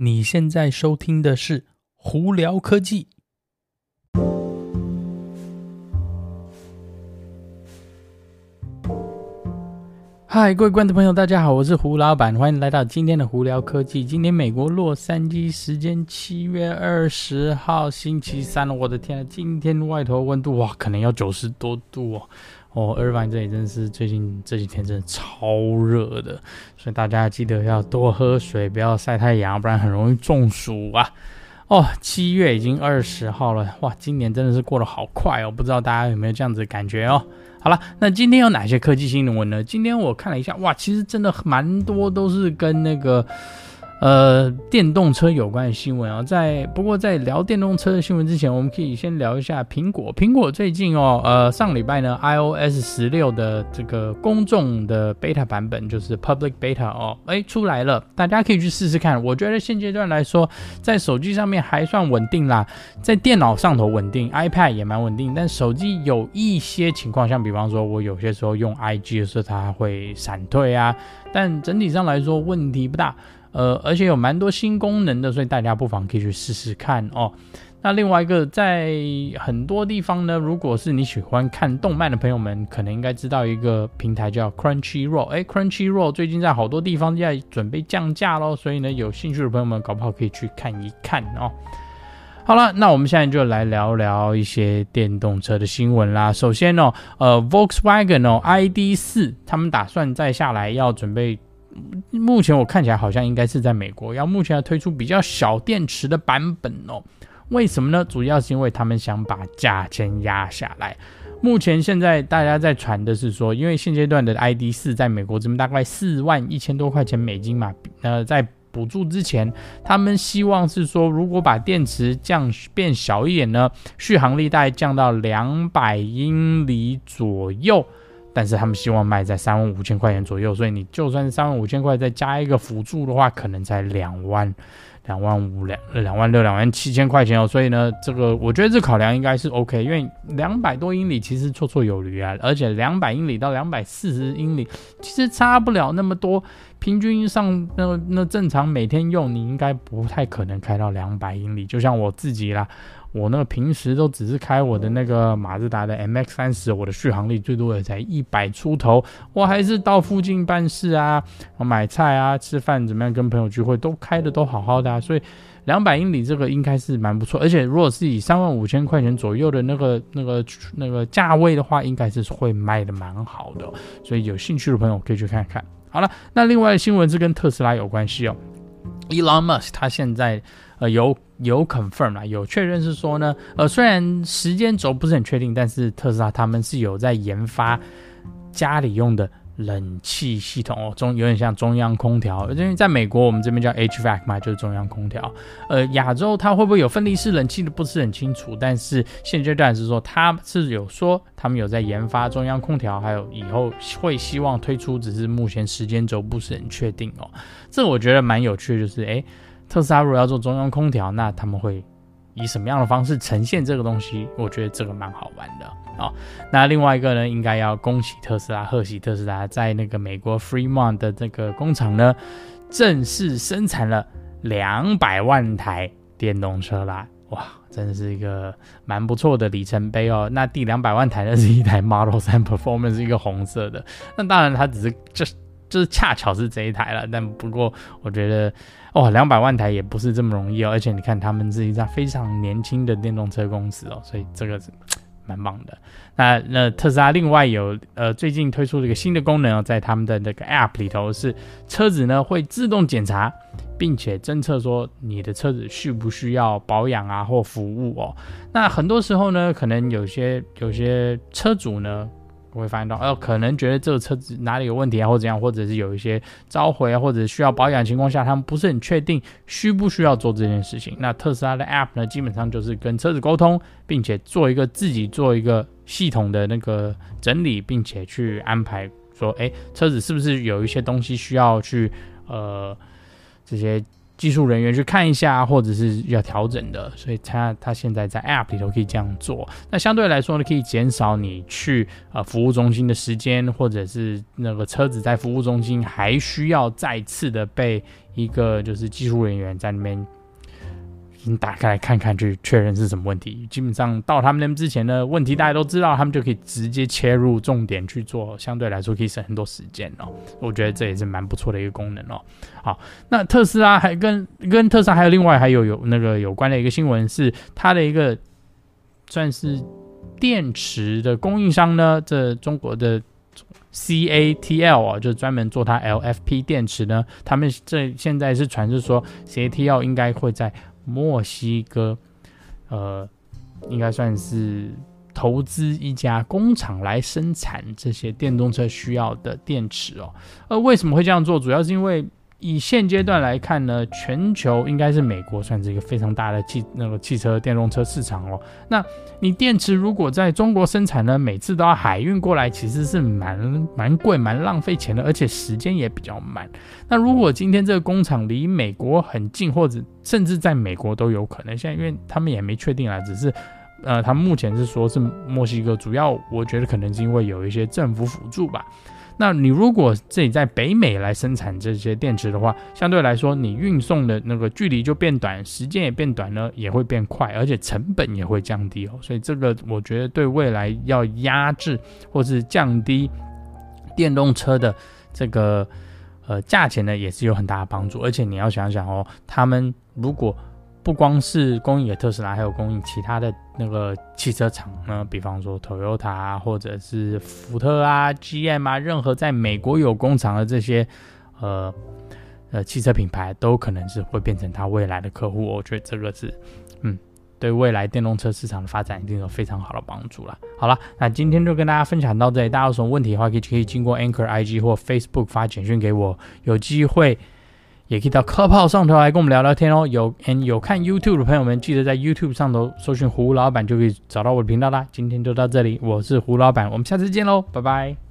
你现在收听的是《胡聊科技》。嗨，各位观众朋友，大家好，我是胡老板，欢迎来到今天的《胡聊科技》。今天美国洛杉矶时间七月二十号星期三，我的天啊，今天外头温度哇，可能要九十多度哦。哦老板这里真的是最近这几天真的超热的，所以大家记得要多喝水，不要晒太阳，不然很容易中暑啊。哦，七月已经二十号了，哇，今年真的是过得好快哦，不知道大家有没有这样子的感觉哦？好了，那今天有哪些科技新闻呢？今天我看了一下，哇，其实真的蛮多都是跟那个。呃，电动车有关的新闻啊，在不过在聊电动车的新闻之前，我们可以先聊一下苹果。苹果最近哦，呃，上礼拜呢，iOS 十六的这个公众的 beta 版本，就是 public beta 哦，哎，出来了，大家可以去试试看。我觉得现阶段来说，在手机上面还算稳定啦，在电脑上头稳定，iPad 也蛮稳定，但手机有一些情况，像比方说我有些时候用 IG 的时候，它会闪退啊，但整体上来说问题不大。呃，而且有蛮多新功能的，所以大家不妨可以去试试看哦。那另外一个，在很多地方呢，如果是你喜欢看动漫的朋友们，可能应该知道一个平台叫 Crunchyroll。哎，Crunchyroll 最近在好多地方在准备降价喽，所以呢，有兴趣的朋友们搞不好可以去看一看哦。好了，那我们现在就来聊聊一些电动车的新闻啦。首先呢，呃，Volkswagen 哦，ID.4，他们打算再下来要准备。目前我看起来好像应该是在美国要目前要推出比较小电池的版本哦。为什么呢？主要是因为他们想把价钱压下来。目前现在大家在传的是说，因为现阶段的 ID.4 在美国这边大概四万一千多块钱美金嘛，呃，在补助之前，他们希望是说，如果把电池降变小一点呢，续航力大概降到两百英里左右。但是他们希望卖在三万五千块钱左右，所以你就算是三万五千块再加一个辅助的话，可能才两万、两万五、两两万六、两万七千块钱哦。所以呢，这个我觉得这考量应该是 OK，因为两百多英里其实绰绰有余啊，而且两百英里到两百四十英里其实差不了那么多，平均上那那正常每天用你应该不太可能开到两百英里，就像我自己啦。我那个平时都只是开我的那个马自达的 MX 三十，我的续航力最多也才一百出头，我还是到附近办事啊，买菜啊，吃饭怎么样，跟朋友聚会都开的都好好的啊，所以两百英里这个应该是蛮不错，而且如果是以三万五千块钱左右的那个那个那个价位的话，应该是会卖的蛮好的，所以有兴趣的朋友可以去看看。好了，那另外的新闻是跟特斯拉有关系哦，Elon Musk 他现在。呃，有有 confirm 啦，有确认是说呢，呃，虽然时间轴不是很确定，但是特斯拉他们是有在研发家里用的冷气系统哦，中有点像中央空调，因为在美国我们这边叫 HVAC 嘛，就是中央空调。呃，亚洲它会不会有分离式冷气的不是很清楚，但是现阶段是说他是有说他们有在研发中央空调，还有以后会希望推出，只是目前时间轴不是很确定哦。这我觉得蛮有趣的，就是诶。特斯拉如果要做中央空调，那他们会以什么样的方式呈现这个东西？我觉得这个蛮好玩的啊、哦。那另外一个呢，应该要恭喜特斯拉，贺喜特斯拉在那个美国 Fremont 的这个工厂呢，正式生产了两百万台电动车啦！哇，真的是一个蛮不错的里程碑哦。那第两百万台呢是一台 Model 3 Performance，是一个红色的。那当然它只是就就是恰巧是这一台了，但不过我觉得。哦，两百万台也不是这么容易哦，而且你看他们是一家非常年轻的电动车公司哦，所以这个是蛮棒的。那那特斯拉另外有呃最近推出了一个新的功能哦，在他们的那个 App 里头是车子呢会自动检查，并且侦测说你的车子需不需要保养啊或服务哦。那很多时候呢，可能有些有些车主呢。会发现到，哦，可能觉得这个车子哪里有问题啊，或怎样，或者是有一些召回啊，或者需要保养情况下，他们不是很确定需不需要做这件事情。那特斯拉的 App 呢，基本上就是跟车子沟通，并且做一个自己做一个系统的那个整理，并且去安排说，哎，车子是不是有一些东西需要去呃这些技术人员去看一下，或者是要调整的，所以他他现在在 App 里头可以这样做。那相对来说呢，可以减少你去呃服务中心的时间，或者是那个车子在服务中心还需要再次的被一个就是技术人员在那边。你打开来看看，去确认是什么问题。基本上到他们那边之前呢，问题大家都知道，他们就可以直接切入重点去做，相对来说可以省很多时间哦。我觉得这也是蛮不错的一个功能哦。好，那特斯拉还跟跟特斯拉还有另外还有有那个有关的一个新闻是，它的一个算是电池的供应商呢，这中国的 CATL 啊，就专门做它 LFP 电池呢，他们这现在是传是说 CATL 应该会在墨西哥，呃，应该算是投资一家工厂来生产这些电动车需要的电池哦。呃，为什么会这样做？主要是因为以现阶段来看呢，全球应该是美国算是一个非常大的汽那个汽车电动车市场哦。那你电池如果在中国生产呢，每次都要海运过来，其实是蛮蛮贵、蛮浪费钱的，而且时间也比较慢。那如果今天这个工厂离美国很近，或者甚至在美国都有可能，现在因为他们也没确定啊，只是呃，他目前是说是墨西哥，主要我觉得可能是因为有一些政府辅助吧。那你如果自己在北美来生产这些电池的话，相对来说你运送的那个距离就变短，时间也变短呢，也会变快，而且成本也会降低哦。所以这个我觉得对未来要压制或是降低电动车的这个呃价钱呢，也是有很大的帮助。而且你要想想哦，他们如果不光是供应给特斯拉，还有供应其他的那个汽车厂呢，比方说 Toyota 啊，或者是福特啊、GM 啊，任何在美国有工厂的这些呃呃汽车品牌，都可能是会变成他未来的客户。我觉得这个是嗯，对未来电动车市场的发展一定有非常好的帮助了。好了，那今天就跟大家分享到这里，大家有什么问题的话，可以可以经过 Anchor IG 或 Facebook 发简讯给我，有机会。也可以到 Club 上头来跟我们聊聊天哦。有嗯有看 YouTube 的朋友们，记得在 YouTube 上头搜寻胡老板，就可以找到我的频道啦。今天就到这里，我是胡老板，我们下次见喽，拜拜。